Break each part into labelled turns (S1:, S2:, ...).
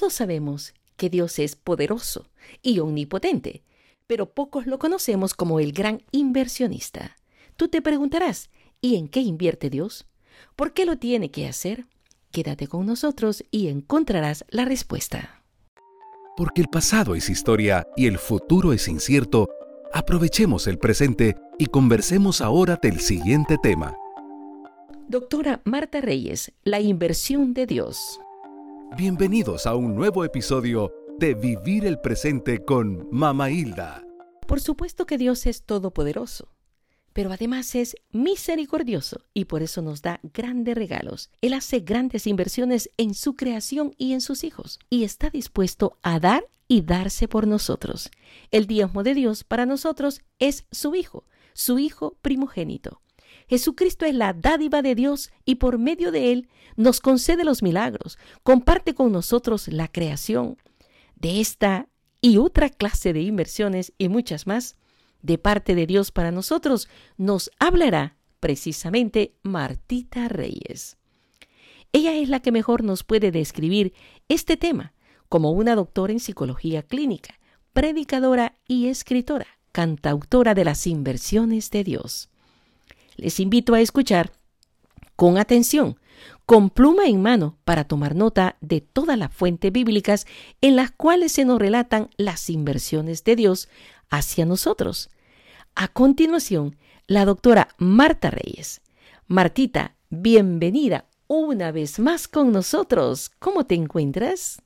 S1: Todos sabemos que Dios es poderoso y omnipotente, pero pocos lo conocemos como el gran inversionista. Tú te preguntarás, ¿y en qué invierte Dios? ¿Por qué lo tiene que hacer? Quédate con nosotros y encontrarás la respuesta.
S2: Porque el pasado es historia y el futuro es incierto, aprovechemos el presente y conversemos ahora del siguiente tema.
S1: Doctora Marta Reyes, la inversión de Dios.
S2: Bienvenidos a un nuevo episodio de Vivir el Presente con Mama Hilda.
S1: Por supuesto que Dios es todopoderoso pero además es misericordioso y por eso nos da grandes regalos. Él hace grandes inversiones en su creación y en sus hijos y está dispuesto a dar y darse por nosotros. El diezmo de Dios para nosotros es su Hijo, su Hijo primogénito. Jesucristo es la dádiva de Dios y por medio de Él nos concede los milagros, comparte con nosotros la creación. De esta y otra clase de inversiones y muchas más, de parte de Dios para nosotros, nos hablará precisamente Martita Reyes. Ella es la que mejor nos puede describir este tema como una doctora en psicología clínica, predicadora y escritora, cantautora de las inversiones de Dios. Les invito a escuchar con atención, con pluma en mano, para tomar nota de todas las fuentes bíblicas en las cuales se nos relatan las inversiones de Dios hacia nosotros. A continuación, la doctora Marta Reyes. Martita, bienvenida una vez más con nosotros. ¿Cómo te encuentras?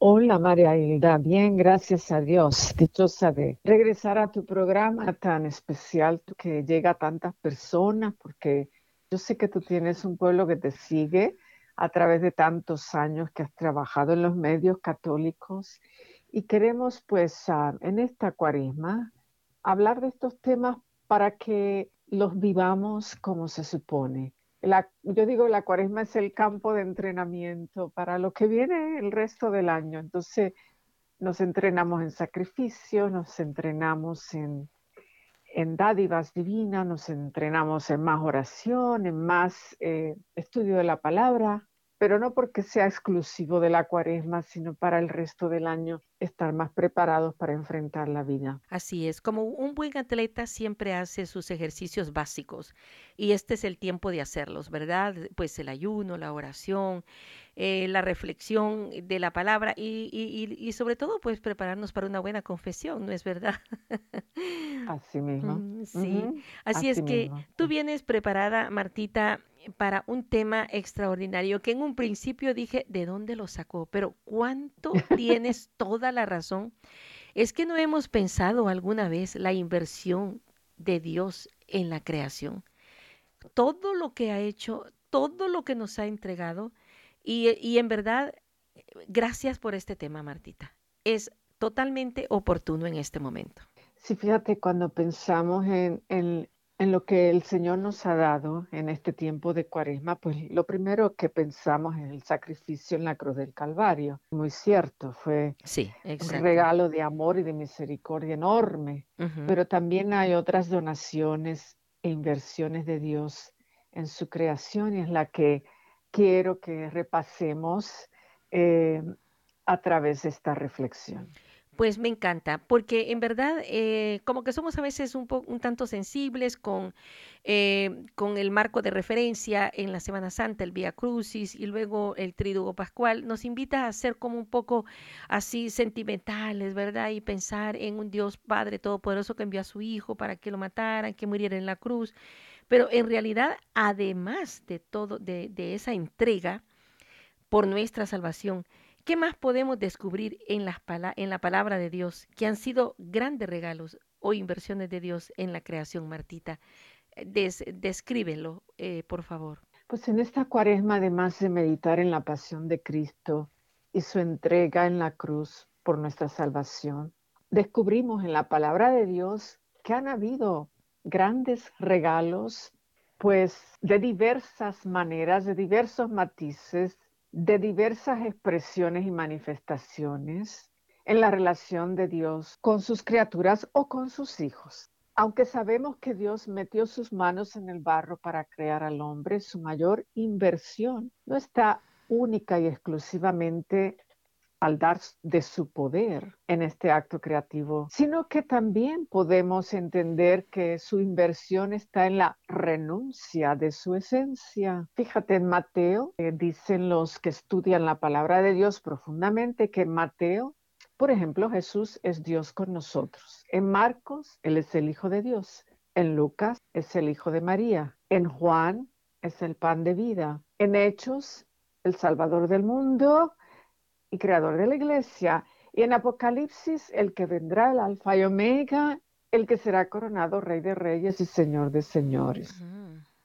S3: Hola María Hilda, bien, gracias a Dios. Dichosa de regresar a tu programa tan especial que llega a tantas personas, porque yo sé que tú tienes un pueblo que te sigue a través de tantos años que has trabajado en los medios católicos y queremos pues en esta cuaresma hablar de estos temas para que los vivamos como se supone. Yo digo, la cuaresma es el campo de entrenamiento para lo que viene el resto del año. Entonces, nos entrenamos en sacrificio, nos entrenamos en, en dádivas divinas, nos entrenamos en más oración, en más eh, estudio de la palabra, pero no porque sea exclusivo de la cuaresma, sino para el resto del año estar más preparados para enfrentar la vida.
S1: Así es, como un buen atleta siempre hace sus ejercicios básicos y este es el tiempo de hacerlos, ¿verdad? Pues el ayuno, la oración, eh, la reflexión de la palabra y, y, sobre todo pues prepararnos para una buena confesión, ¿no es verdad?
S3: Así mismo.
S1: Mm, sí, así, es que tú vienes preparada, Martita, para un tema extraordinario que en un principio dije, ¿de dónde lo sacó? Pero ¿cuánto tienes toda la razón? Es que no hemos pensado alguna vez la inversión de Dios en la creación. Todo lo que ha hecho, todo lo que nos ha entregado, y, en verdad, gracias por este tema, Martita. Es totalmente oportuno en este momento.
S3: Sí, fíjate, cuando pensamos en, en, lo que el Señor nos ha dado en este tiempo de cuaresma, pues lo primero que pensamos es el sacrificio en la cruz del Calvario. Muy cierto, fue
S1: sí,
S3: un regalo de amor y de misericordia enorme, pero también hay otras donaciones e inversiones de Dios en su creación y es la que quiero que repasemos eh, a través de esta reflexión.
S1: Pues me encanta, porque en verdad eh, como que somos a veces un, un tanto sensibles con, eh, con el marco de referencia en la Semana Santa, el Vía Crucis y luego el Triduo Pascual, nos invita a ser como un poco así sentimentales, ¿verdad? Y pensar en un Dios Padre Todopoderoso que envió a su Hijo para que lo mataran, que muriera en la cruz. Pero en realidad, además de todo, de, esa entrega por nuestra salvación, ¿qué más podemos descubrir en, la palabra de Dios, que han sido grandes regalos o inversiones de Dios en la creación, Martita? Des, descríbelo, eh, por favor.
S3: Pues en esta cuaresma, además de meditar en la pasión de Cristo y su entrega en la cruz por nuestra salvación, descubrimos en la palabra de Dios que han habido grandes regalos, pues de diversas maneras, de diversos matices, de diversas expresiones y manifestaciones en la relación de Dios con sus criaturas o con sus hijos. Aunque sabemos que Dios metió sus manos en el barro para crear al hombre, su mayor inversión no está única y exclusivamente al dar de su poder en este acto creativo, sino que también podemos entender que su inversión está en la renuncia de su esencia. Fíjate en Mateo, eh, dicen los que estudian la palabra de Dios profundamente que Mateo por ejemplo, Jesús es Dios con nosotros. En Marcos, Él es el Hijo de Dios. En Lucas, es el Hijo de María. En Juan, es el pan de vida. En Hechos, el Salvador del mundo y Creador de la Iglesia. Y en Apocalipsis, el que vendrá, el Alfa y Omega, el que será coronado Rey de Reyes y Señor de Señores.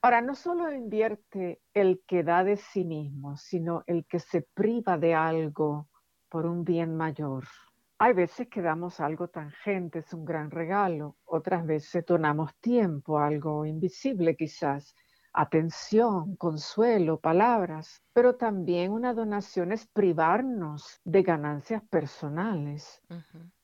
S3: Ahora, no solo invierte el que da de sí mismo, sino el que se priva de algo por un bien mayor. Hay veces que damos algo tangente, es un gran regalo, otras veces donamos tiempo, algo invisible quizás, atención, consuelo, palabras, pero también una donación es privarnos de ganancias personales,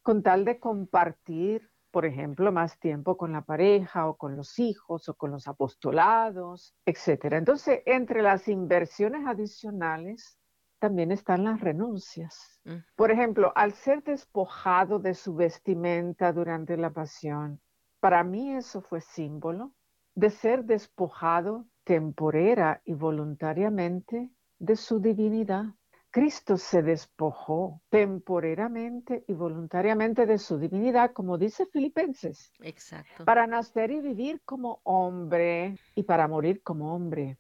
S3: con tal de compartir, por ejemplo, más tiempo con la pareja o con los hijos o con los apostolados, etc. Entonces, entre las inversiones adicionales también están las renuncias. Por ejemplo, al ser despojado de su vestimenta durante la pasión, para mí eso fue símbolo de ser despojado temporera y voluntariamente de su divinidad. Cristo se despojó temporeramente y voluntariamente de su divinidad, como dice Filipenses.
S1: Exacto.
S3: Para nacer y vivir como hombre y para morir como hombre.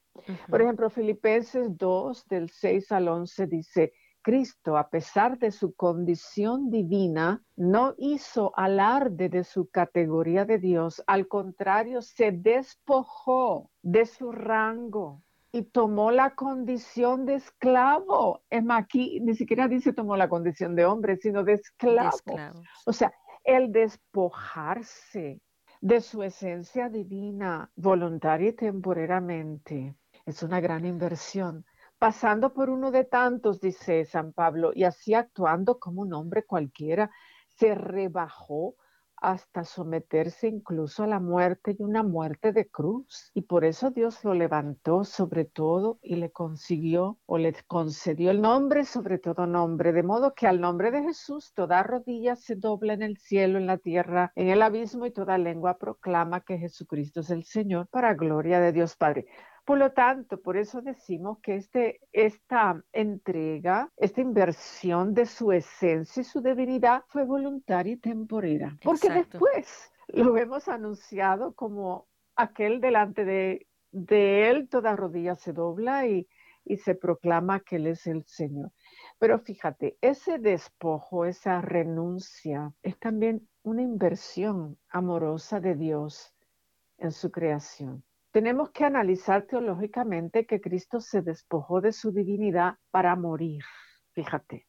S3: Por ejemplo, Filipenses 2, del 6 al 11 dice, Cristo, a pesar de su condición divina, no hizo alarde de su categoría de Dios, al contrario, se despojó de su rango y tomó la condición de esclavo. Es más, aquí ni siquiera dice tomó la condición de hombre, sino de esclavo. O sea, el despojarse de su esencia divina voluntaria y temporeramente es una gran inversión. Pasando por uno de tantos, dice San Pablo, y así actuando como un hombre cualquiera, se rebajó hasta someterse incluso a la muerte y una muerte de cruz. Y por eso Dios lo levantó sobre todo y le consiguió o le concedió el nombre sobre todo nombre, de modo que al nombre de Jesús toda rodilla se dobla en el cielo, en la tierra, en el abismo y toda lengua proclama que Jesucristo es el Señor para gloria de Dios Padre. Por lo tanto, por eso decimos que este, esta entrega, esta inversión de su esencia y su debilidad fue voluntaria y temporera. Porque después lo hemos anunciado como aquel delante de, de él, toda rodilla se dobla y, y se proclama que él es el Señor. Pero fíjate, ese despojo, esa renuncia, es también una inversión amorosa de Dios en su creación. Tenemos que analizar teológicamente que Cristo se despojó de su divinidad para morir, fíjate,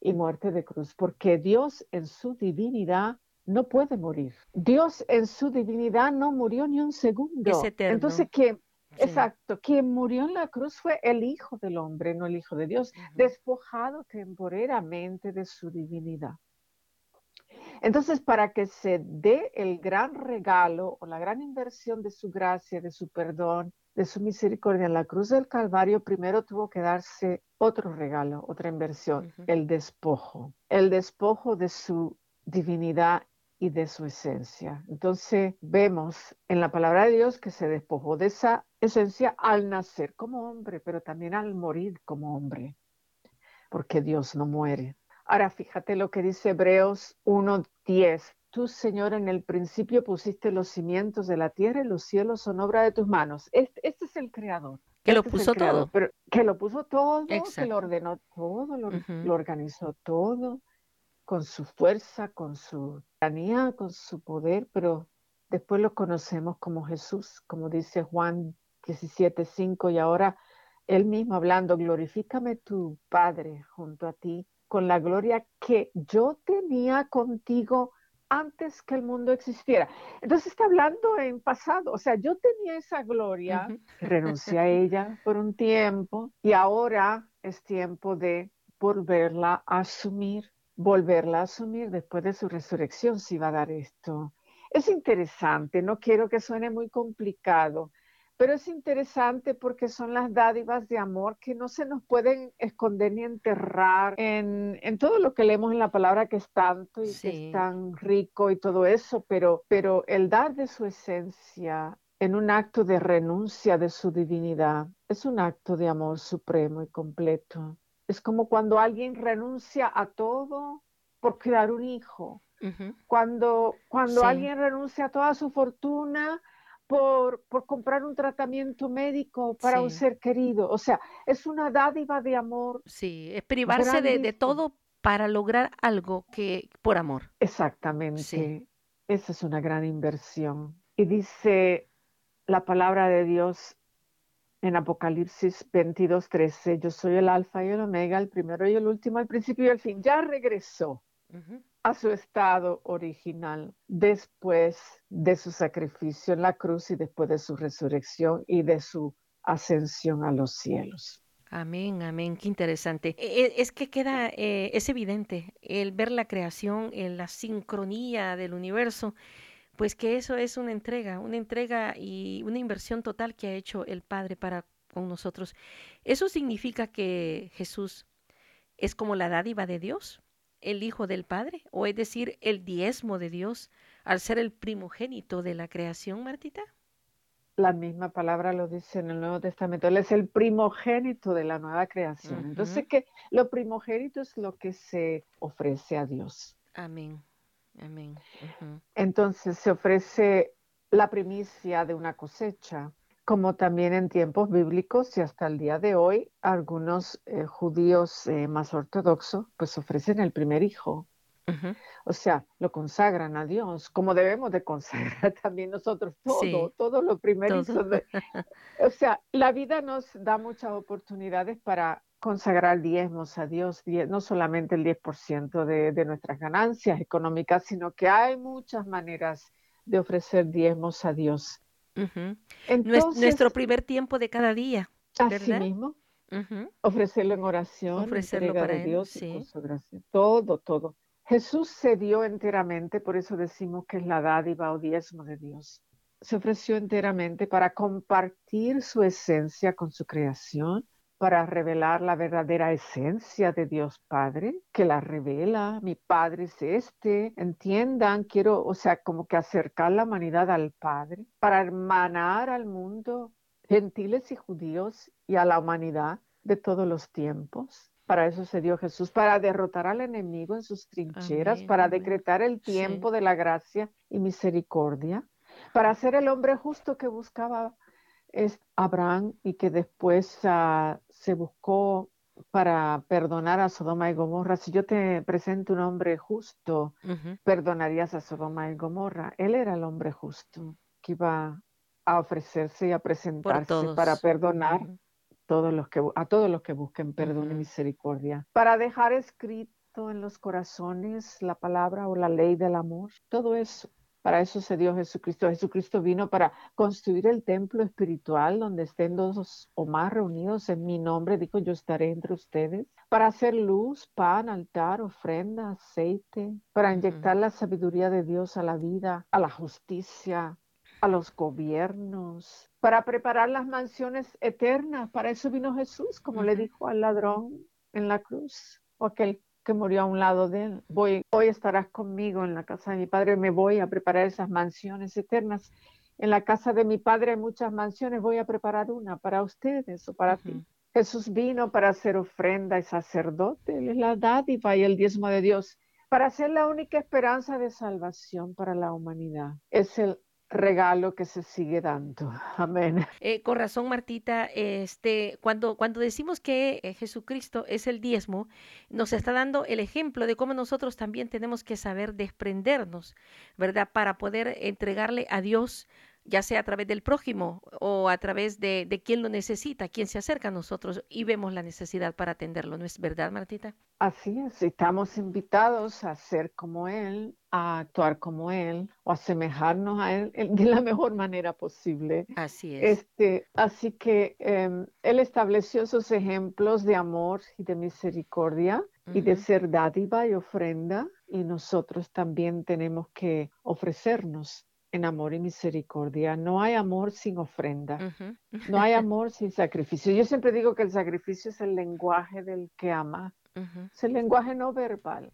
S3: y muerte de cruz, porque Dios en su divinidad no puede morir. Dios en su divinidad no murió ni un segundo.
S1: Es eterno.
S3: Entonces, ¿quién? Exacto, quien murió en la cruz fue el Hijo del Hombre, no el Hijo de Dios, despojado temporeramente de su divinidad. Entonces, para que se dé el gran regalo o la gran inversión de su gracia, de su perdón, de su misericordia en la cruz del Calvario, primero tuvo que darse otro regalo, otra inversión, el despojo, el despojo de su divinidad y de su esencia. Entonces vemos en la palabra de Dios que se despojó de esa esencia al nacer como hombre, pero también al morir como hombre, porque Dios no muere. Ahora fíjate lo que dice Hebreos 1.10. Tú, Señor, en el principio pusiste los cimientos de la tierra y los cielos son obra de tus manos. Este, es el creador.
S1: Que lo este puso todo.
S3: Pero, que lo puso todo, que lo ordenó todo, lo, lo, organizó todo, con su fuerza, con su tiranía, con su poder, pero después lo conocemos como Jesús, como dice Juan 17.5, y ahora él mismo hablando, glorifícame tu Padre junto a ti con la gloria que yo tenía contigo antes que el mundo existiera. Entonces está hablando en pasado, o sea, yo tenía esa gloria, renuncié a ella por un tiempo y ahora es tiempo de volverla a asumir, volverla a asumir después de su resurrección, si va a dar esto. Es interesante, no quiero que suene muy complicado, Pero es interesante porque son las dádivas de amor que no se nos pueden esconder ni enterrar en, en todo lo que leemos en la palabra que es tanto y que es tan rico y todo eso, pero, pero el dar de su esencia en un acto de renuncia de su divinidad es un acto de amor supremo y completo. Es como cuando alguien renuncia a todo por crear un hijo. Cuando, cuando alguien renuncia a toda su fortuna por, por comprar un tratamiento médico para un ser querido. O sea, es una dádiva de amor.
S1: Sí, es privarse de, todo para lograr algo que por amor.
S3: Exactamente. Esa es una gran inversión. Y dice la palabra de Dios en Apocalipsis 22, 13, yo soy el alfa y el omega, el primero y el último, el principio y el fin. Ya regresó a su estado original después de su sacrificio en la cruz y después de su resurrección y de su ascensión a los cielos.
S1: Amén, amén, qué interesante. E, e, es que queda, eh, es evidente el ver la creación, en la sincronía del universo, pues que eso es una entrega, una entrega y una inversión total que ha hecho el Padre para con nosotros. ¿Eso significa que Jesús es como la dádiva de Dios? El Hijo del Padre, o es decir, el diezmo de Dios, al ser el primogénito de la creación, Martita?
S3: La misma palabra lo dice en el Nuevo Testamento. Él es el primogénito de la nueva creación. Entonces, que lo primogénito es lo que se ofrece a Dios.
S1: Amén. Amén.
S3: Entonces, se ofrece la primicia de una cosecha como también en tiempos bíblicos y hasta el día de hoy, algunos eh, judíos eh, más ortodoxos pues ofrecen el primer hijo. O sea, lo consagran a Dios, como debemos de consagrar también nosotros todo, todo lo primero. o sea, la vida nos da muchas oportunidades para consagrar diezmos a Dios, no solamente el 10% de, de nuestras ganancias económicas, sino que hay muchas maneras de ofrecer diezmos a Dios
S1: nuestro primer tiempo de cada día.
S3: Así mismo. Ofrecerlo en oración, ofrecerlo para Dios, sí. todo, todo. Jesús se dio enteramente, por eso decimos que es la dádiva o diezmo de Dios. Se ofreció enteramente para compartir su esencia con su creación, para revelar la verdadera esencia de Dios Padre, que la revela, mi Padre es este, entiendan, quiero, o sea, como que acercar la humanidad al Padre, para hermanar al mundo, gentiles y judíos, y a la humanidad de todos los tiempos. Para eso se dio Jesús, para derrotar al enemigo en sus trincheras, para decretar el tiempo de la gracia y misericordia, para ser el hombre justo que buscaba es Abraham y que después ah, se buscó para perdonar a Sodoma y Gomorra. Si yo te presento un hombre justo, perdonarías a Sodoma y Gomorra. Él era el hombre justo que iba a ofrecerse y a presentarse para perdonar todos los que, a todos los que busquen perdón y misericordia. Para dejar escrito en los corazones la palabra o la ley del amor. Todo eso para eso se dio Jesucristo. Jesucristo vino para construir el templo espiritual donde estén dos o más reunidos en mi nombre. Dijo, yo estaré entre ustedes. Para hacer luz, pan, altar, ofrenda, aceite. Para inyectar la sabiduría de Dios a la vida, a la justicia, a los gobiernos. Para preparar las mansiones eternas. Para eso vino Jesús, como le dijo al ladrón en la cruz. O aquel que murió a un lado de él. Voy, hoy estarás conmigo en la casa de mi padre, me voy a preparar esas mansiones eternas. En la casa de mi padre hay muchas mansiones, voy a preparar una para ustedes o para ti. Jesús vino para hacer ofrenda y sacerdote, él es la dádiva y el diezmo de Dios, para ser la única esperanza de salvación para la humanidad. Es el regalo que se sigue dando. Amén.
S1: Eh, con razón, Martita, este, cuando, cuando decimos que eh, Jesucristo es el diezmo, nos está dando el ejemplo de cómo nosotros también tenemos que saber desprendernos, ¿verdad? Para poder entregarle a Dios ya sea a través del prójimo o a través de, de, quien lo necesita, quien se acerca a nosotros y vemos la necesidad para atenderlo, ¿no es verdad, Martita?
S3: Así es, estamos invitados a ser como Él, a actuar como Él o a asemejarnos a Él de la mejor manera posible.
S1: Así es.
S3: Este, así que em, Él estableció esos ejemplos de amor y de misericordia y de ser dádiva y ofrenda y nosotros también tenemos que ofrecernos en amor y misericordia. No hay amor sin ofrenda. No hay amor sin sacrificio. Yo siempre digo que el sacrificio es el lenguaje del que ama. Es el lenguaje no verbal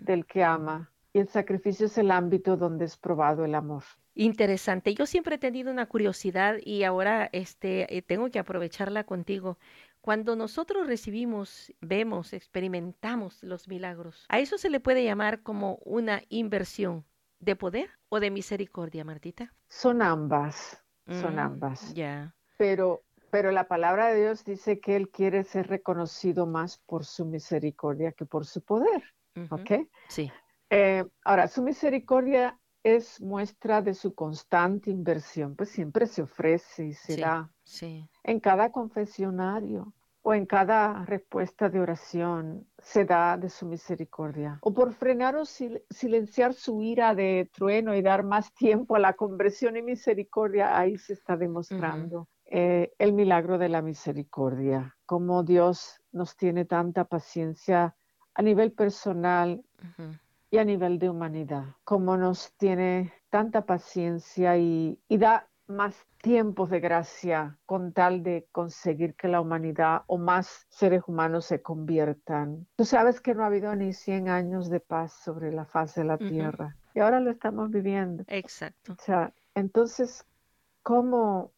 S3: del que ama. Y el sacrificio es el ámbito donde es probado el amor.
S1: Interesante. Yo siempre he tenido una curiosidad y ahora este, eh, tengo que aprovecharla contigo. Cuando nosotros recibimos, vemos, experimentamos los milagros, ¿a eso se le puede llamar como una inversión de poder o de misericordia, Martita?
S3: Son ambas, son mm, ambas.
S1: Ya.
S3: Pero, pero la palabra de Dios dice que Él quiere ser reconocido más por su misericordia que por su poder. ¿Ok?
S1: Sí.
S3: Eh, ahora, su misericordia es muestra de su constante inversión, pues siempre se ofrece y será en cada confesionario o en cada respuesta de oración se da de su misericordia. O por frenar o silenciar su ira de trueno y dar más tiempo a la conversión y misericordia, ahí se está demostrando eh, el milagro de la misericordia, como Dios nos tiene tanta paciencia a nivel personal y a nivel de humanidad, como nos tiene tanta paciencia y, da más tiempos de gracia con tal de conseguir que la humanidad o más seres humanos se conviertan. Tú sabes que no ha habido ni 100 años de paz sobre la faz de la tierra y ahora lo estamos viviendo.
S1: Exacto.
S3: O sea, entonces, ¿cómo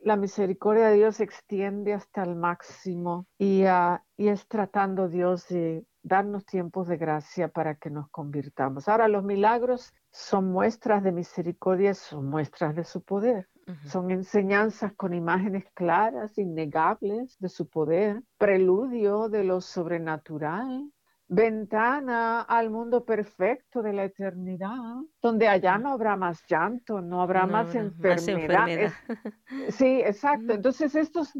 S3: la misericordia de Dios se extiende hasta el máximo y, uh, y es tratando Dios de darnos tiempos de gracia para que nos convirtamos. Ahora, los milagros son muestras de misericordia, son muestras de su poder. Son enseñanzas con imágenes claras, innegables de su poder, preludio de lo sobrenatural, ventana al mundo perfecto de la eternidad, donde allá no habrá más llanto, no habrá más, enfermedad. sí, exacto. Entonces estos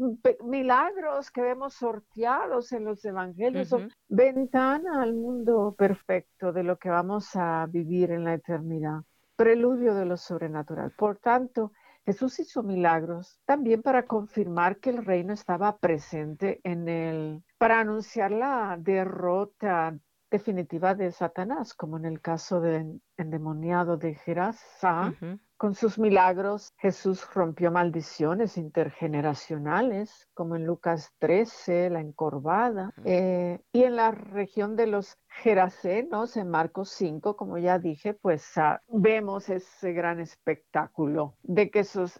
S3: milagros que vemos sorteados en los evangelios son ventana al mundo perfecto de lo que vamos a vivir en la eternidad, preludio de lo sobrenatural. Por tanto, Jesús hizo milagros también para confirmar que el reino estaba presente en el para anunciar la derrota definitiva de Satanás, como en el caso del endemoniado de Gerasa. Con sus milagros, Jesús rompió maldiciones intergeneracionales, como en Lucas 13, la encorvada, eh, y en la región de los Gerasenos, en Marcos 5, como ya dije, pues ah, vemos ese gran espectáculo de que esos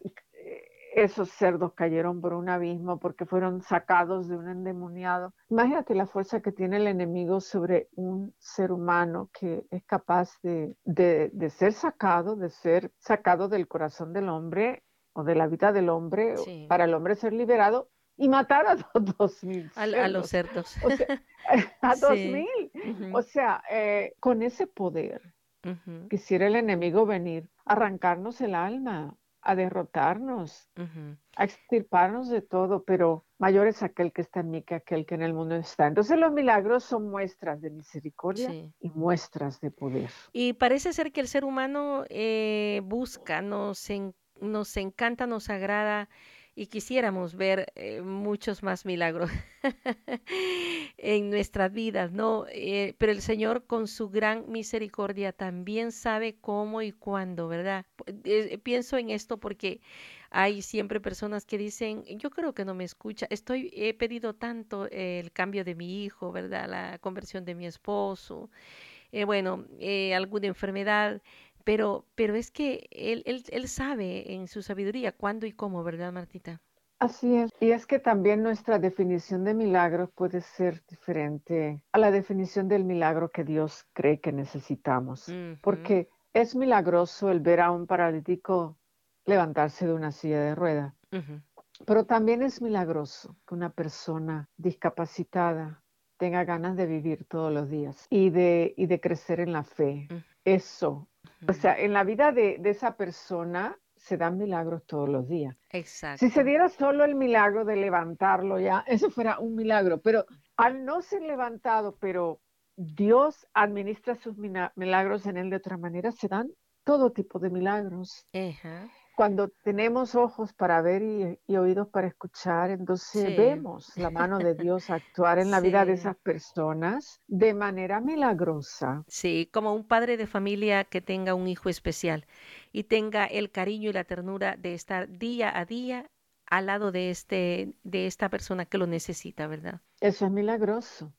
S3: esos cerdos cayeron por un abismo porque fueron sacados de un endemoniado. Imagínate la fuerza que tiene el enemigo sobre un ser humano que es capaz de, ser sacado, de ser sacado del corazón del hombre o de la vida del hombre para el hombre ser liberado y matar a dos mil.
S1: A, los cerdos.
S3: a dos mil. O sea, eh, con ese poder quisiera el enemigo venir, arrancarnos el alma, a derrotarnos, a extirparnos de todo, pero mayor es aquel que está en mí que aquel que en el mundo está. Entonces los milagros son muestras de misericordia y muestras de poder.
S1: Y parece ser que el ser humano eh, busca, nos, nos encanta, nos agrada y quisiéramos ver eh, muchos más milagros en nuestras vidas, ¿no? Eh, pero el Señor con su gran misericordia también sabe cómo y cuándo, ¿verdad? Eh, pienso en esto porque hay siempre personas que dicen, yo creo que no me escucha, estoy, he pedido tanto el cambio de mi hijo, ¿verdad? La conversión de mi esposo, bueno, alguna enfermedad pero, pero es que él, él, él sabe en su sabiduría cuándo y cómo, ¿verdad, Martita?
S3: Así es. Y es que también nuestra definición de milagro puede ser diferente a la definición del milagro que Dios cree que necesitamos. Porque es milagroso el ver a un paralítico levantarse de una silla de rueda. Pero también es milagroso que una persona discapacitada tenga ganas de vivir todos los días y de, y de crecer en la fe. Eso o sea, en la vida de, esa persona se dan milagros todos los días.
S1: Exacto.
S3: Si se diera solo el milagro de levantarlo ya, eso fuera un milagro, pero al no ser levantado, pero Dios administra sus milagros en él de otra manera, se dan todo tipo de milagros. Cuando tenemos ojos para ver y, oídos para escuchar, entonces vemos la mano de Dios actuar en la vida de esas personas de manera milagrosa.
S1: Sí, como un padre de familia que tenga un hijo especial y tenga el cariño y la ternura de estar día a día al lado de este de esta persona que lo necesita, ¿verdad?
S3: Eso es milagroso.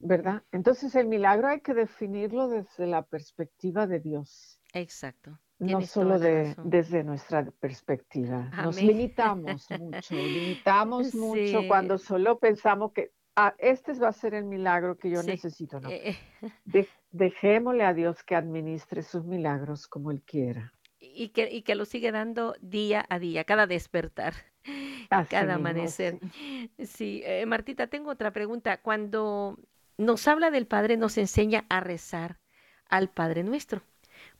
S3: ¿Verdad? Entonces el milagro hay que definirlo desde la perspectiva de Dios.
S1: Exacto
S3: no solo de, desde nuestra perspectiva. Nos limitamos mucho, limitamos mucho cuando solo pensamos que ah, este va a ser el milagro que yo necesito. No. Eh, eh. dejémosle a Dios que administre sus milagros como Él quiera.
S1: Y que, y que lo sigue dando día a día, cada despertar, cada amanecer. Sí, eh, Martita, tengo otra pregunta. Cuando nos habla del Padre, nos enseña a rezar al Padre nuestro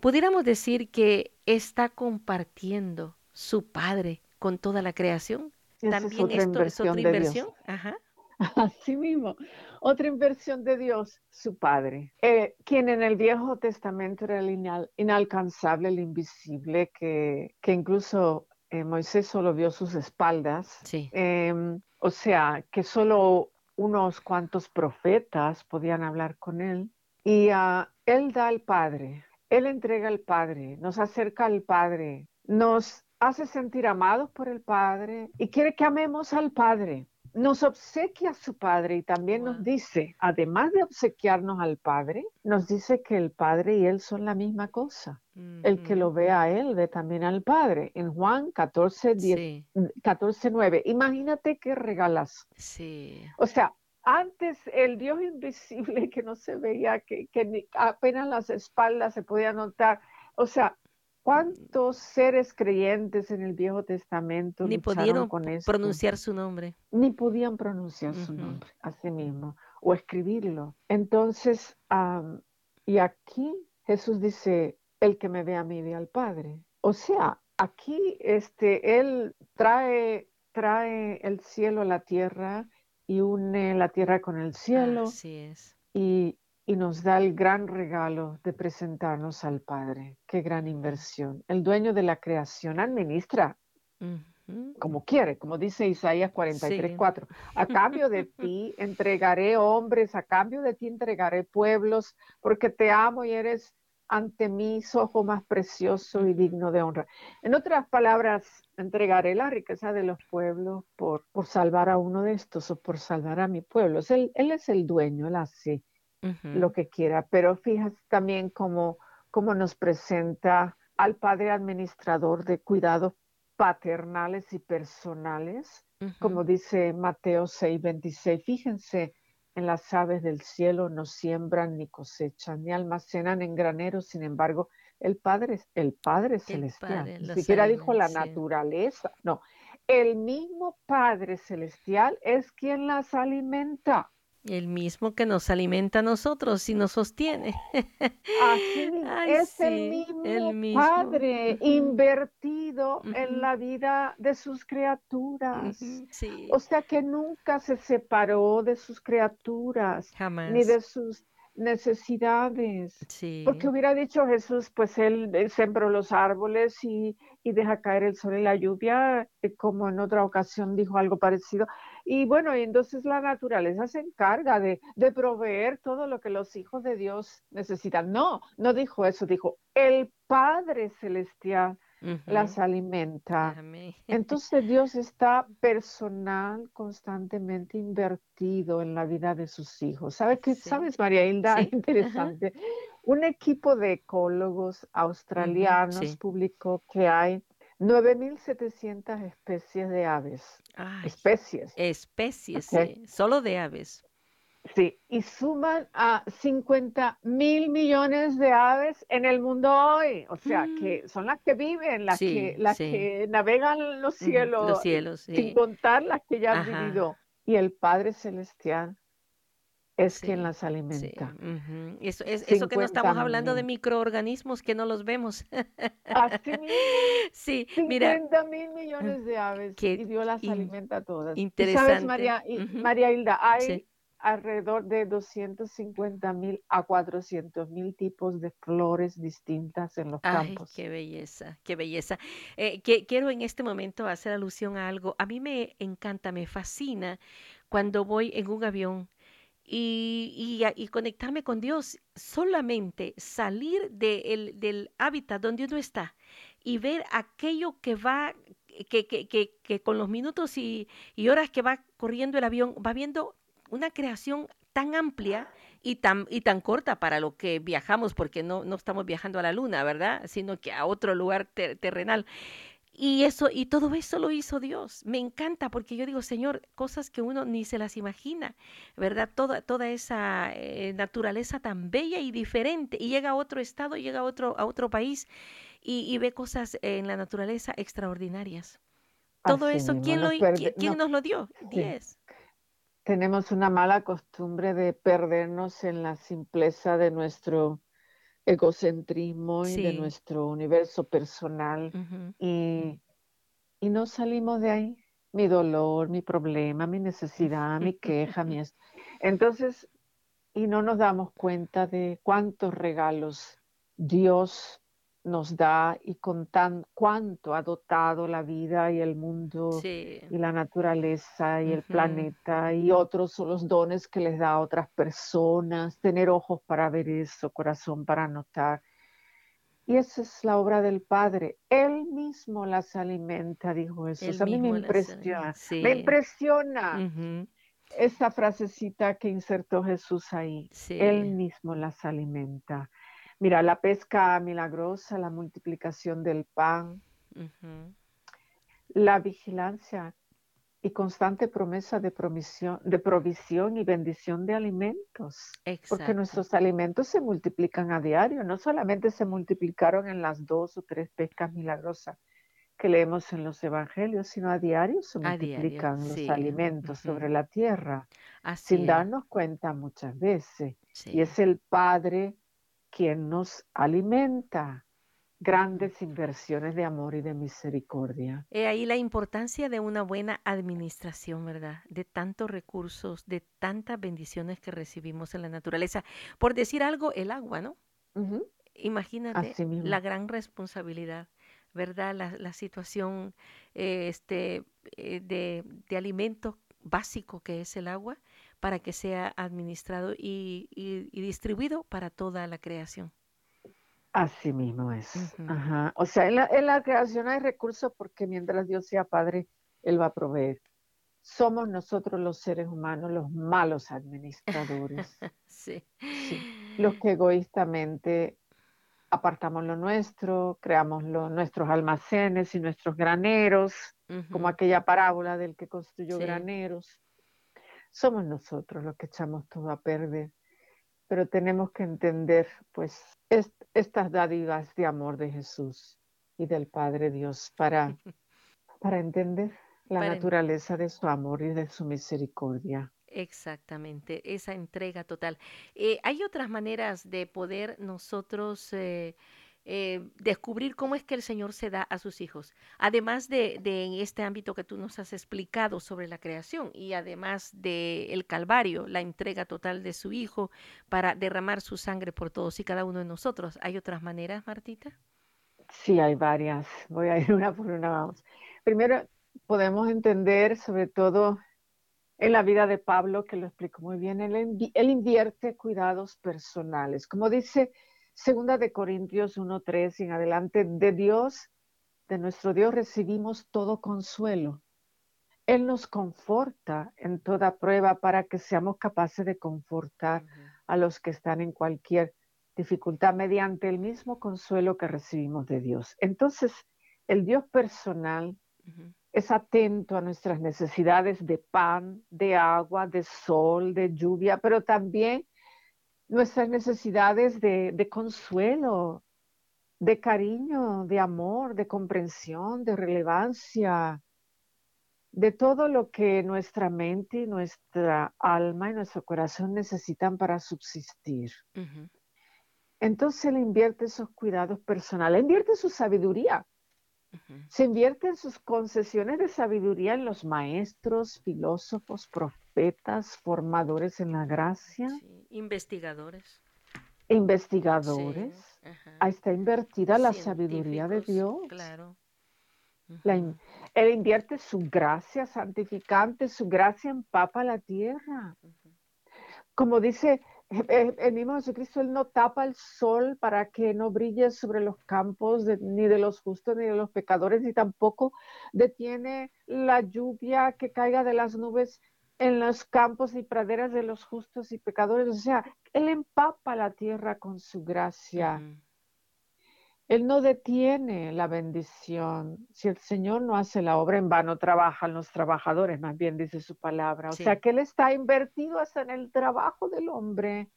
S1: pudiéramos decir que está compartiendo su Padre con toda la creación.
S3: También esto es otra inversión. Ajá. Así mismo, otra inversión de Dios, su Padre, eh, quien en el Viejo Testamento era el inalcanzable, el invisible, que, que incluso eh, Moisés solo vio sus espaldas.
S1: Sí.
S3: Em, o sea, que solo unos cuantos profetas podían hablar con él. Y ah, él da al Padre, él entrega al Padre, nos acerca al Padre, nos hace sentir amados por el Padre y quiere que amemos al Padre. Nos obsequia a su Padre y también nos dice, además de obsequiarnos al Padre, nos dice que el Padre y Él son la misma cosa. El que lo ve a Él ve también al Padre. En Juan 14, 10, 14 9. Imagínate qué regalas.
S1: Sí.
S3: O sea, antes el Dios invisible que no se veía, que, apenas las espaldas se podía notar. O sea, ¿cuántos seres creyentes en el Viejo Testamento
S1: ni pudieron con pronunciar su nombre?
S3: Ni podían pronunciar su nombre, así mismo, o escribirlo. Entonces, y aquí Jesús dice, el que me ve a mí ve al Padre. O sea, aquí este, Él trae, trae el cielo a la tierra y une la tierra con el cielo.
S1: Así es.
S3: Y, y nos da el gran regalo de presentarnos al Padre. Qué gran inversión. El dueño de la creación administra como quiere, como dice Isaías 43, 4. A cambio de ti entregaré hombres, a cambio de ti entregaré pueblos, porque te amo y eres ante mí ojo más precioso y digno de honra. En otras palabras, entregaré la riqueza de los pueblos por, por salvar a uno de estos o por salvar a mi pueblo. él, es el dueño, él hace lo que quiera, pero fíjate también cómo, cómo nos presenta al Padre Administrador de cuidados paternales y personales, como dice Mateo 6, 26. Fíjense, en las aves del cielo no siembran ni cosechan ni almacenan en graneros, sin embargo, el Padre, el Padre celestial, ni siquiera dijo la naturaleza, no, el mismo Padre celestial es quien las alimenta.
S1: El mismo que nos alimenta a nosotros y nos sostiene.
S3: Así es el, mismo Padre invertido en la vida de sus criaturas. O sea que nunca se separó de sus criaturas, ni de sus necesidades. Porque hubiera dicho Jesús, pues él, sembró los árboles y, deja caer el sol y la lluvia, eh, como en otra ocasión dijo algo parecido. Y bueno, y entonces la naturaleza se encarga de, de proveer todo lo que los hijos de Dios necesitan. No, no dijo eso, dijo el Padre Celestial las alimenta. Entonces Dios está personal, constantemente invertido en la vida de sus hijos. ¿Sabes qué? ¿Sabes, María Hilda? Interesante. Un equipo de ecólogos australianos publicó que hay 9.700 especies de aves. especies.
S1: Especies, sí. solo de aves.
S3: Sí, y suman a 50 mil millones de aves en el mundo hoy, o sea, que mm. son las que viven, las, que, las que navegan los cielos,
S1: los cielos
S3: sin contar las que ya han vivido. Y el Padre Celestial es quien las alimenta.
S1: Eso, es, eso que no estamos hablando de microorganismos que no los vemos.
S3: Así mismo.
S1: Sí,
S3: 50 mil millones de aves y Dios las alimenta todas.
S1: Interesante.
S3: ¿Sabes, María, María Hilda? Hay alrededor de 250 mil a 400 mil tipos de flores distintas en los
S1: Ay,
S3: campos.
S1: qué belleza, qué belleza. Eh, quiero en este momento hacer alusión a algo. A mí me encanta, me fascina cuando voy en un avión y, y, conectarme con Dios, solamente salir del hábitat donde uno está y ver aquello que va, que, que, que, que con los minutos y, y, horas que va corriendo el avión, va viendo una creación tan amplia y tan, y tan corta para lo que viajamos, porque no, no estamos viajando a la luna, ¿verdad? Sino que a otro lugar terrenal. Y eso, y todo eso lo hizo Dios. Me encanta porque yo digo, Señor, cosas que uno ni se las imagina, ¿verdad? Toda, toda esa eh, naturaleza tan bella y diferente. Y llega a otro estado, llega a otro, a otro país y, ve cosas en la naturaleza extraordinarias. Todo eso, ¿quién, lo, ¿quién, nos lo dio? Diez.
S3: Tenemos una mala costumbre de perdernos en la simpleza de nuestro egocentrismo y de nuestro universo personal y, y, no salimos de ahí. Mi dolor, mi problema, mi necesidad, mi queja, mi... Entonces, y no nos damos cuenta de cuántos regalos Dios nos da y con tan cuánto ha dotado la vida y el mundo y la naturaleza y el planeta y otros son los dones que les da a otras personas, tener ojos para ver eso, corazón para notar. Y esa es la obra del Padre. Él mismo las alimenta, dijo Jesús. a mí me impresiona. Me impresiona esa frasecita que insertó Jesús ahí. Él mismo las alimenta. Mira, la pesca milagrosa, la multiplicación del pan, la vigilancia y constante promesa de, provisión, de provisión y bendición de alimentos. Porque nuestros alimentos se multiplican a diario, no solamente se multiplicaron en las dos o tres pescas milagrosas que leemos en los evangelios, sino a diario se multiplican los alimentos sobre la tierra, sin darnos cuenta muchas veces. Y es el Padre quien nos alimenta grandes inversiones de amor y de misericordia.
S1: He ahí la importancia de una buena administración, ¿verdad? De tantos recursos, de tantas bendiciones que recibimos en la naturaleza. Por decir algo, el agua, ¿no? Imagínate la gran responsabilidad, ¿verdad? La, situación eh, este, eh, de, de alimento básico que es el agua para que sea administrado y, distribuido para toda la creación.
S3: Así mismo es. O sea, en la, creación hay recursos porque mientras Dios sea Padre, Él va a proveer. Somos nosotros los seres humanos los malos administradores. sí. Los que egoístamente apartamos lo nuestro, creamos nuestros almacenes y nuestros graneros, como aquella parábola del que construyó graneros somos nosotros los que echamos todo a perder. Pero tenemos que entender, pues, estas dádivas de amor de Jesús y del Padre Dios para, para entender la naturaleza de su amor y de su misericordia.
S1: Exactamente, esa entrega total. Eh, hay otras maneras de poder nosotros eh, eh, descubrir cómo es que el Señor se da a sus hijos. Además de, en este ámbito que tú nos has explicado sobre la creación y además de el Calvario, la entrega total de su Hijo para derramar su sangre por todos y cada uno de nosotros. ¿Hay otras maneras, Martita?
S3: Sí, hay varias. Voy a ir una por una, vamos. Primero, podemos entender sobre todo en la vida de Pablo, que lo explicó muy bien, él, él invierte cuidados personales. Como dice Segunda de Corintios 1.3 y en adelante, de Dios, de nuestro Dios recibimos todo consuelo. Él nos conforta en toda prueba para que seamos capaces de confortar a los que están en cualquier dificultad mediante el mismo consuelo que recibimos de Dios. Entonces, el Dios personal es atento a nuestras necesidades de pan, de agua, de sol, de lluvia, pero también nuestras necesidades de, consuelo, de cariño, de amor, de comprensión, de relevancia, de todo lo que nuestra mente, nuestra alma y nuestro corazón necesitan para subsistir. Entonces él invierte esos cuidados personales, invierte su sabiduría. Se invierte en sus concesiones de sabiduría en los maestros, filósofos, profetas profetas, formadores en la gracia,
S1: investigadores.
S3: Investigadores. Ahí está invertida la sabiduría de Dios.
S1: Claro.
S3: él invierte su gracia santificante, su gracia empapa la tierra. Como dice el mismo Jesucristo, Él no tapa el sol para que no brille sobre los campos ni de los justos ni de los pecadores, ni tampoco detiene la lluvia que caiga de las nubes en los campos y praderas de los justos y pecadores. O sea, Él empapa la tierra con su gracia. Él no detiene la bendición. Si el Señor no hace la obra, en vano trabajan los trabajadores, más bien dice su palabra. O sea que Él está invertido hasta en el trabajo del hombre,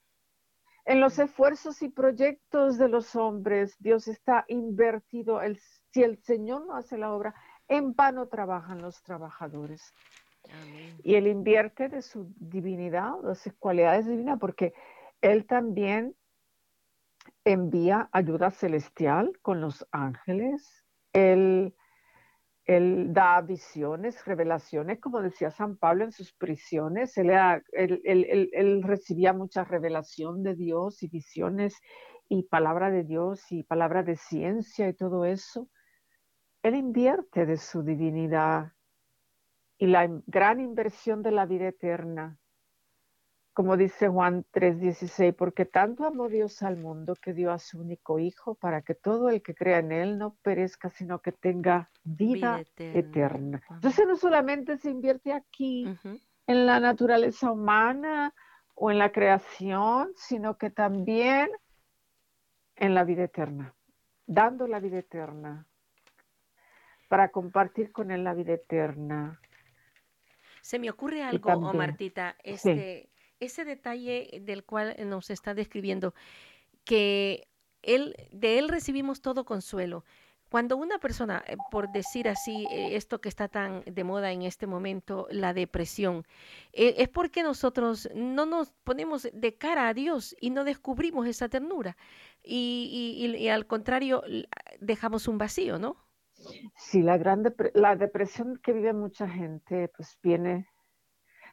S3: en los esfuerzos y proyectos de los hombres. Dios está invertido. si el Señor no hace la obra, en vano trabajan los trabajadores. Y Él invierte de su divinidad, de sus cualidades divinas, porque Él también envía ayuda celestial con los ángeles. Él, él da visiones, revelaciones, como decía San Pablo en sus prisiones. Él, él, recibía mucha revelación de Dios y visiones y palabra de Dios y palabra de ciencia y todo eso. Él invierte de su divinidad y la gran inversión de la vida eterna como dice Juan 3:16, porque tanto amó Dios al mundo que dio a su único Hijo para que todo el que crea en Él no perezca, sino que tenga vida, eterna. Entonces no solamente se invierte aquí en la naturaleza humana o en la creación, sino que también en la vida eterna, dando la vida eterna, para compartir con Él la vida eterna.
S1: Se me ocurre algo, oh, Martita, este ese detalle del cual nos está describiendo, que él, de él recibimos todo consuelo. Cuando una persona, eh, por decir así, eh, esto que está tan de moda en este momento, la depresión, eh, es porque nosotros no nos ponemos de cara a Dios y no descubrimos esa ternura. Y, y, al contrario, dejamos un vacío, ¿no?
S3: Sí, la, gran la depresión que vive mucha gente, pues viene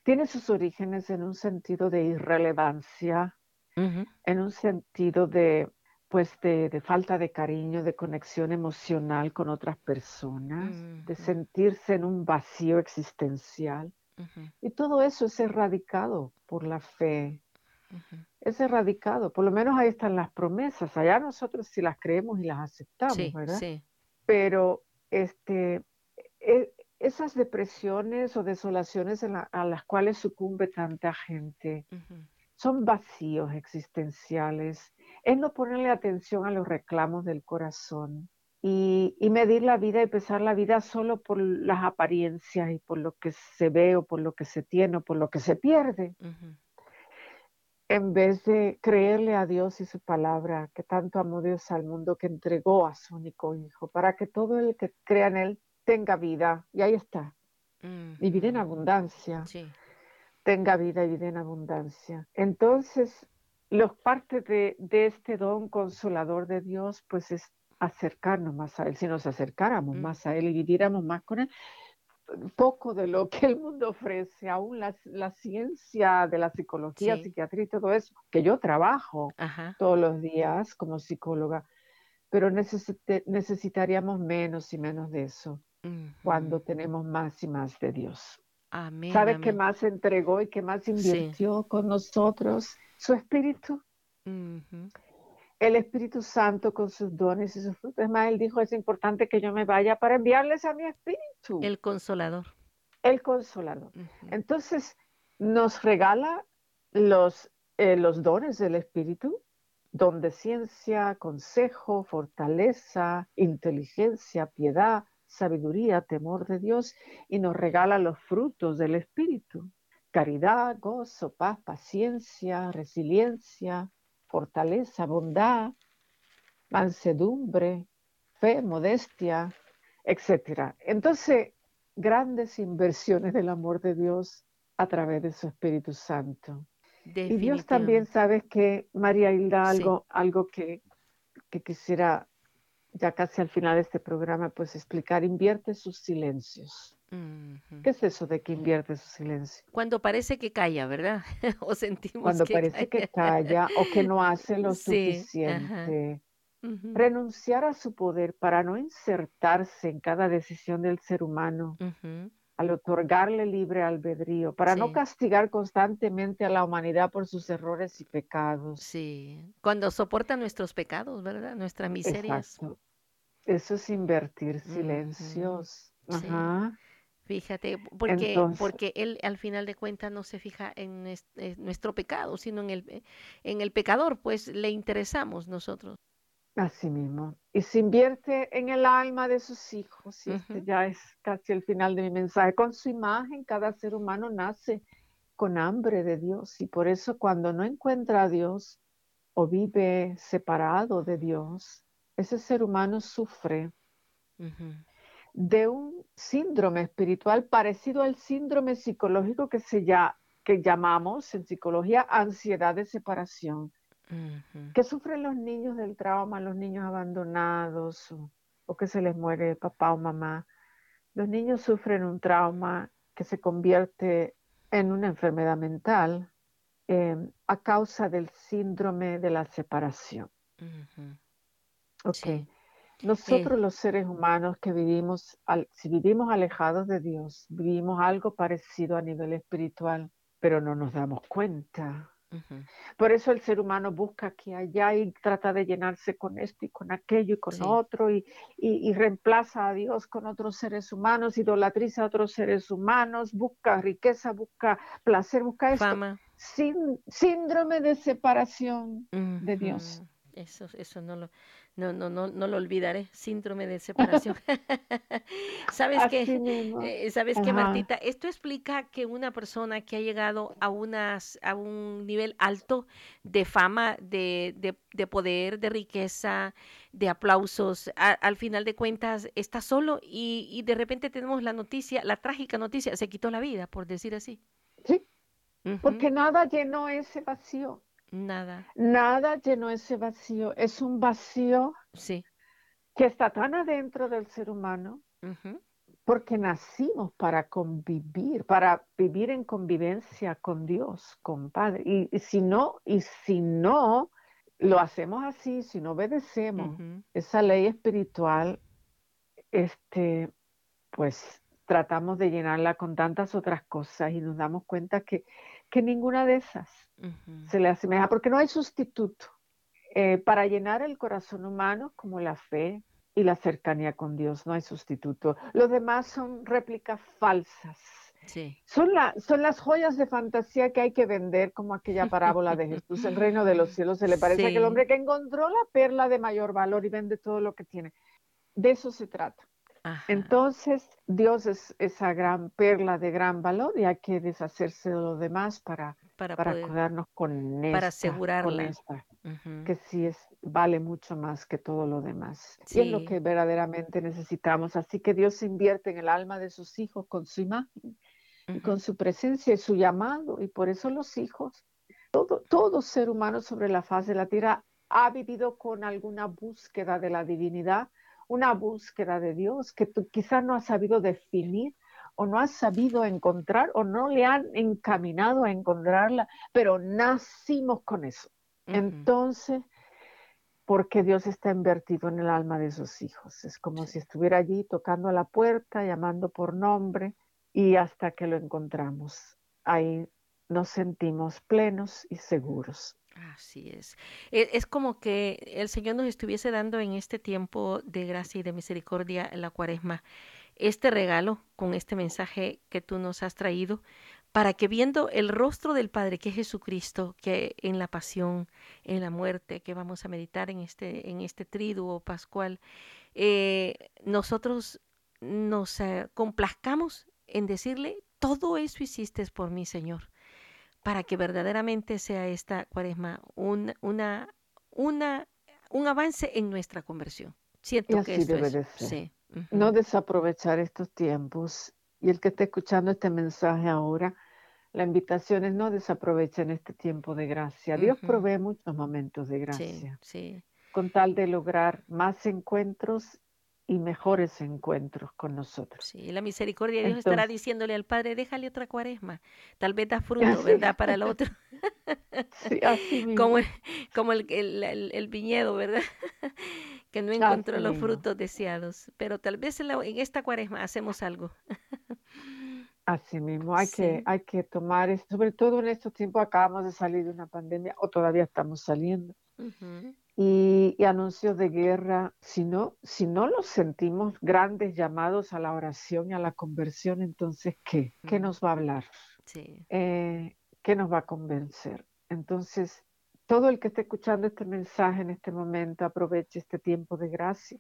S3: tiene sus orígenes en un sentido de irrelevancia, en un sentido de, pues, de, falta de cariño, de conexión emocional con otras personas, de sentirse en un vacío existencial. Y todo eso es erradicado por la fe. Es erradicado, por lo menos ahí están las promesas. Allá nosotros sí las creemos y las aceptamos, ¿verdad? Sí. Pero este, e, esas depresiones o desolaciones a las cuales sucumbe tanta gente son vacíos existenciales. Es no ponerle atención a los reclamos del corazón y, medir la vida y pesar la vida solo por las apariencias y por lo que se ve o por lo que se tiene o por lo que se pierde. En vez de creerle a Dios y su palabra, que tanto amó Dios al mundo que entregó a su único Hijo, para que todo el que crea en Él tenga vida, y ahí está, y vida en abundancia. Tenga vida y vida en abundancia. Entonces, los partes de, este don consolador de Dios, pues es acercarnos más a Él. Si nos acercáramos más a Él y viviéramos más con Él, poco de lo que el mundo ofrece, aún la, ciencia de la psicología, psiquiatría y todo eso, que yo trabajo todos los días como psicóloga, pero necesitaríamos menos y menos de eso cuando tenemos más y más de Dios.
S1: Amén.
S3: ¿Sabe qué más entregó y qué más invirtió con nosotros? Su Espíritu. El Espíritu Santo con sus dones y sus frutos. Es más, Él dijo, es importante que yo me vaya para enviarles a mi Espíritu.
S1: El Consolador.
S3: El Consolador. Entonces, nos regala los, eh, los dones del Espíritu, don de ciencia, consejo, fortaleza, inteligencia, piedad, sabiduría, temor de Dios y nos regala los frutos del Espíritu. Caridad, gozo, paz, paciencia, resiliencia, fortaleza, bondad, mansedumbre, fe, modestia, etc. Entonces, grandes inversiones del amor de Dios a través de su Espíritu Santo. Y Dios también sabe que, María Hilda, algo, algo que, que quisiera ya casi al final de este programa, pues explicar, invierte sus silencios. ¿Qué es eso de que invierte su silencio?
S1: Cuando parece que calla, ¿verdad? o sentimos
S3: Cuando
S1: que
S3: parece que calla o que no hace lo suficiente. Renunciar a su poder para no insertarse en cada decisión del ser humano, al otorgarle libre albedrío, para no castigar constantemente a la humanidad por sus errores y pecados.
S1: Sí, cuando soporta nuestros pecados, ¿verdad? Nuestras miserias. Exacto.
S3: Eso es invertir silencios. Ajá.
S1: Fíjate, porque, porque él al final de cuentas no se fija en nuestro pecado, sino en el, en el pecador, pues le interesamos nosotros.
S3: Así mismo. Y se invierte en el alma de sus hijos, y este ya es casi el final de mi mensaje. Con su imagen, cada ser humano nace con hambre de Dios, y por eso cuando no encuentra a Dios o vive separado de Dios, ese ser humano sufre de un síndrome espiritual parecido al síndrome psicológico que, se ya, que llamamos en psicología ansiedad de separación, que sufren los niños del trauma, los niños abandonados o, que se les muere papá o mamá. Los niños sufren un trauma que se convierte en una enfermedad mental em, a causa del síndrome de la separación. Ok. Nosotros los seres humanos que vivimos, si vivimos alejados de Dios, vivimos algo parecido a nivel espiritual, pero no nos damos cuenta. Por eso el ser humano busca aquí allá y trata de llenarse con esto y con aquello y con otro y, reemplaza a Dios con otros seres humanos, idolatriza a otros seres humanos, busca riqueza, busca placer, busca esto. Fama. síndrome de separación de Dios.
S1: Eso, eso no lo, no, no, no, no lo olvidaré, síndrome de separación. ¿Sabes qué? Eh, ¿Sabes qué, Martita? Esto explica que una persona que ha llegado a, unas, a un nivel alto de fama, de, de, de poder, de riqueza, de aplausos, al final de cuentas está solo y, y de repente tenemos la noticia, la trágica noticia, se quitó la vida, por decir así.
S3: Sí, porque nada llenó ese vacío.
S1: Nada.
S3: Nada llenó ese vacío. Es un vacío
S1: sí.
S3: que está tan adentro del ser humano porque nacimos para convivir, para vivir en convivencia con Dios, con Padre. Y, si no, y si no lo hacemos así, si no obedecemos esa ley espiritual, este, pues tratamos de llenarla con tantas otras cosas y nos damos cuenta que, que ninguna de esas se le asemeja, porque no hay sustituto eh, para llenar el corazón humano como la fe y la cercanía con Dios, no hay sustituto. Los demás son réplicas falsas. Son, la, son las joyas de fantasía que hay que vender, como aquella parábola de Jesús, el reino de los cielos. Se le parece a aquel hombre que encontró la perla de mayor valor y vende todo lo que tiene. De eso se trata. Entonces, Dios es esa gran perla de gran valor y hay que deshacerse de lo demás para, para, cuidarnos con esta,
S1: para asegurarla.
S3: que sí es, vale mucho más que todo lo demás. Y es lo que verdaderamente necesitamos. Así que Dios invierte en el alma de sus hijos con su imagen, y con su presencia y su llamado. Y por eso los hijos, todo, todo ser humano sobre la faz de la tierra ha vivido con alguna búsqueda de la divinidad una búsqueda de Dios que tú quizás no has sabido definir o no has sabido encontrar o no le han encaminado a encontrarla, pero nacimos con eso. Entonces, porque Dios está invertido en el alma de sus hijos. Es como si estuviera allí tocando a la puerta, llamando por nombre y hasta que lo encontramos. Ahí nos sentimos plenos y seguros.
S1: Así es. E, es como que el Señor nos estuviese dando en este tiempo de gracia y de misericordia en la cuaresma este regalo con este mensaje que tú nos has traído para que viendo el rostro del Padre que es Jesucristo, que en la pasión, en la muerte, que vamos a meditar en este, en este triduo pascual, eh, nosotros nos eh, complazcamos en decirle, todo eso hiciste por mí, Señor para que verdaderamente sea esta cuaresma un, una, una, un avance en nuestra conversión. Siento que esto
S3: debe Sí. No desaprovechar estos tiempos. Y el que esté escuchando este mensaje ahora, la invitación es no desaprovechen este tiempo de gracia. Dios provee muchos momentos de gracia.
S1: Sí,
S3: con tal de lograr más encuentros y mejores encuentros con nosotros.
S1: Sí, la misericordia de Dios estará diciéndole al Padre, déjale otra cuaresma, tal vez da fruto, ¿verdad? Para el otro.
S3: Sí, así mismo.
S1: Como, como el, el, el, viñedo, ¿verdad? que no encontró los frutos deseados, pero tal vez en, la, en esta cuaresma hacemos algo.
S3: Así mismo, hay, que, hay que tomar, sobre todo en estos tiempos acabamos de salir de una pandemia o todavía estamos saliendo. Y, anuncios de guerra, si no, si no los sentimos grandes llamados a la oración y a la conversión, entonces, ¿qué? ¿Qué nos va a hablar?
S1: Sí.
S3: Eh, ¿Qué nos va a convencer? Entonces, todo el que esté escuchando este mensaje en este momento, aproveche este tiempo de gracia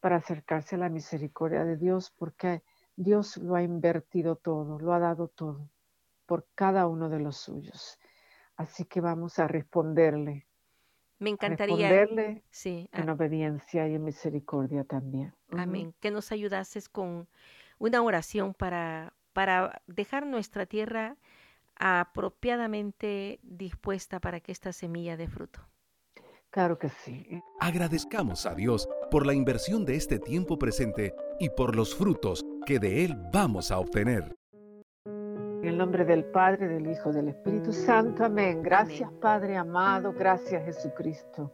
S3: para acercarse a la misericordia de Dios, porque Dios lo ha invertido todo, lo ha dado todo por cada uno de los suyos. Así que vamos a responderle.
S1: Me encantaría.
S3: Responderle sí, en obediencia y en misericordia también.
S1: Amén. Que nos ayudases con una oración para, para dejar nuestra tierra apropiadamente dispuesta para que esta semilla dé fruto.
S3: Claro que sí.
S2: Agradezcamos a Dios por la inversión de este tiempo presente y por los frutos que de Él vamos a obtener.
S3: En el nombre del Padre, del Hijo, del Espíritu Santo. Amén. Gracias Padre amado, gracias Jesucristo,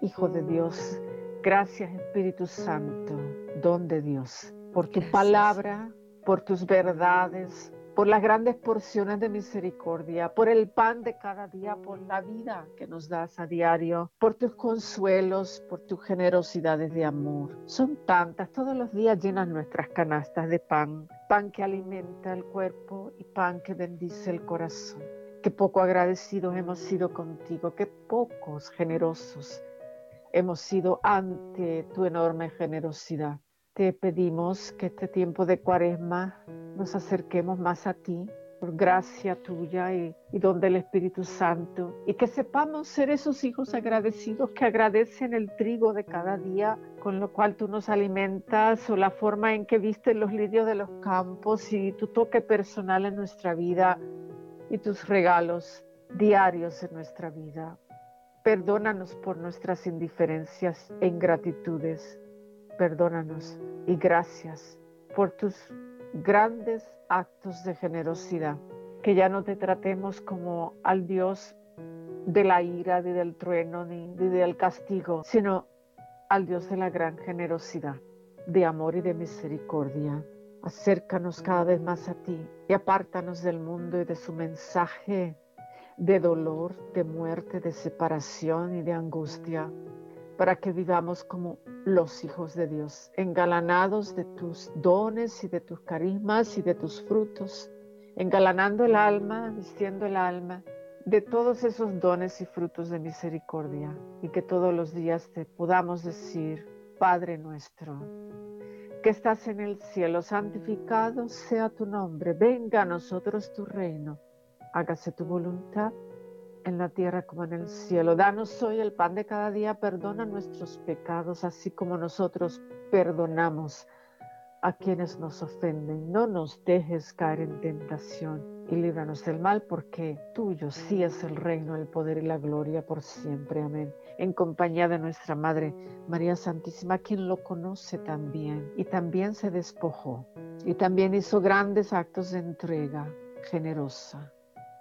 S3: Hijo de Dios. Gracias Espíritu Santo, don de Dios, por tu palabra, por tus verdades, por las grandes porciones de misericordia, por el pan de cada día, por la vida que nos das a diario, por tus consuelos, por tus generosidades de amor. Son tantas, todos los días llenan nuestras canastas de pan, pan que alimenta el cuerpo y pan que bendice el corazón. Qué poco agradecidos hemos sido contigo, qué pocos generosos hemos sido ante tu enorme generosidad. Te pedimos que este tiempo de cuaresma nos acerquemos más a ti por gracia tuya y, y don del Espíritu Santo y que sepamos ser esos hijos agradecidos que agradecen el trigo de cada día con lo cual tú nos alimentas o la forma en que viste los lirios de los campos y tu toque personal en nuestra vida y tus regalos diarios en nuestra vida. Perdónanos por nuestras indiferencias e ingratitudes perdónanos y gracias por tus grandes actos de generosidad. Que ya no te tratemos como al Dios de la ira, ni del trueno, ni, del castigo, sino al Dios de la gran generosidad, de amor y de misericordia. Acércanos cada vez más a ti y apártanos del mundo y de su mensaje de dolor, de muerte, de separación y de angustia para que vivamos como los hijos de Dios, engalanados de tus dones y de tus carismas y de tus frutos, engalanando el alma, vistiendo el alma de todos esos dones y frutos de misericordia y que todos los días te podamos decir, Padre nuestro, que estás en el cielo, santificado sea tu nombre, venga a nosotros tu reino, hágase tu voluntad en la tierra como en el cielo. Danos hoy el pan de cada día, perdona nuestros pecados, así como nosotros perdonamos a quienes nos ofenden. No nos dejes caer en tentación y líbranos del mal, porque tuyo sí es el reino, el poder y la gloria por siempre. Amén. En compañía de nuestra Madre María Santísima, quien lo conoce también y también se despojó y también hizo grandes actos de entrega generosa,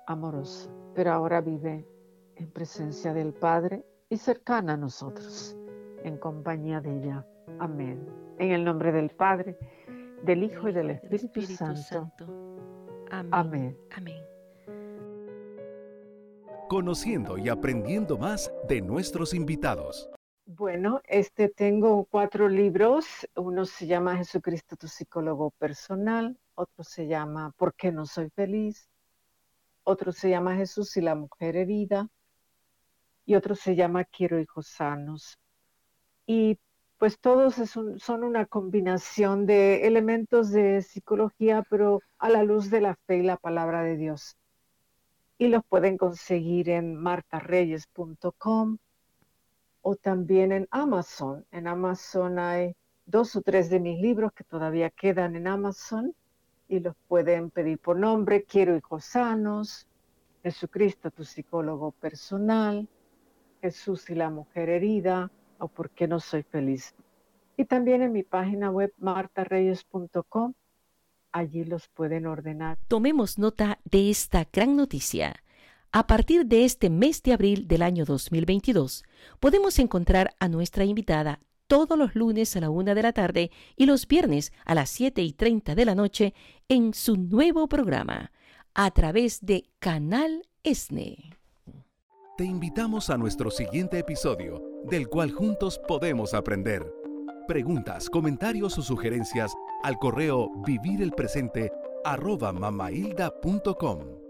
S3: amorosa pero ahora vive en presencia del Padre y cercana a nosotros, en compañía de ella. Amén. En el nombre del Padre, del Hijo y del Espíritu, Santo.
S1: Amén. Amén.
S2: Conociendo y aprendiendo más de nuestros invitados.
S3: Bueno, este tengo cuatro libros. Uno se llama Jesucristo, tu psicólogo personal. Otro se llama ¿Por qué no soy feliz? Otro se llama Jesús y la mujer herida, y otro se llama Quiero hijos sanos. Y pues todos son una combinación de elementos de psicología, pero a la luz de la fe y la palabra de Dios. Y los pueden conseguir en martareyes.com o también en Amazon. En Amazon hay dos o tres de mis libros que todavía quedan en Amazon y los pueden pedir por nombre, quiero hijos sanos, Jesucristo, tu psicólogo personal, Jesús y la mujer herida o por qué no soy feliz. Y también en mi página web martareyes.com, allí los pueden ordenar.
S1: Tomemos nota de esta gran noticia. A partir de este mes de abril del año 2022, podemos encontrar a nuestra invitada todos los lunes a la una de la tarde y los viernes a las siete y treinta de la noche en su nuevo programa, a través de Canal ESNE.
S2: Te invitamos a nuestro siguiente episodio, del cual juntos podemos aprender. Preguntas, comentarios o sugerencias al correo vivirelpresente arroba mamahilda.com.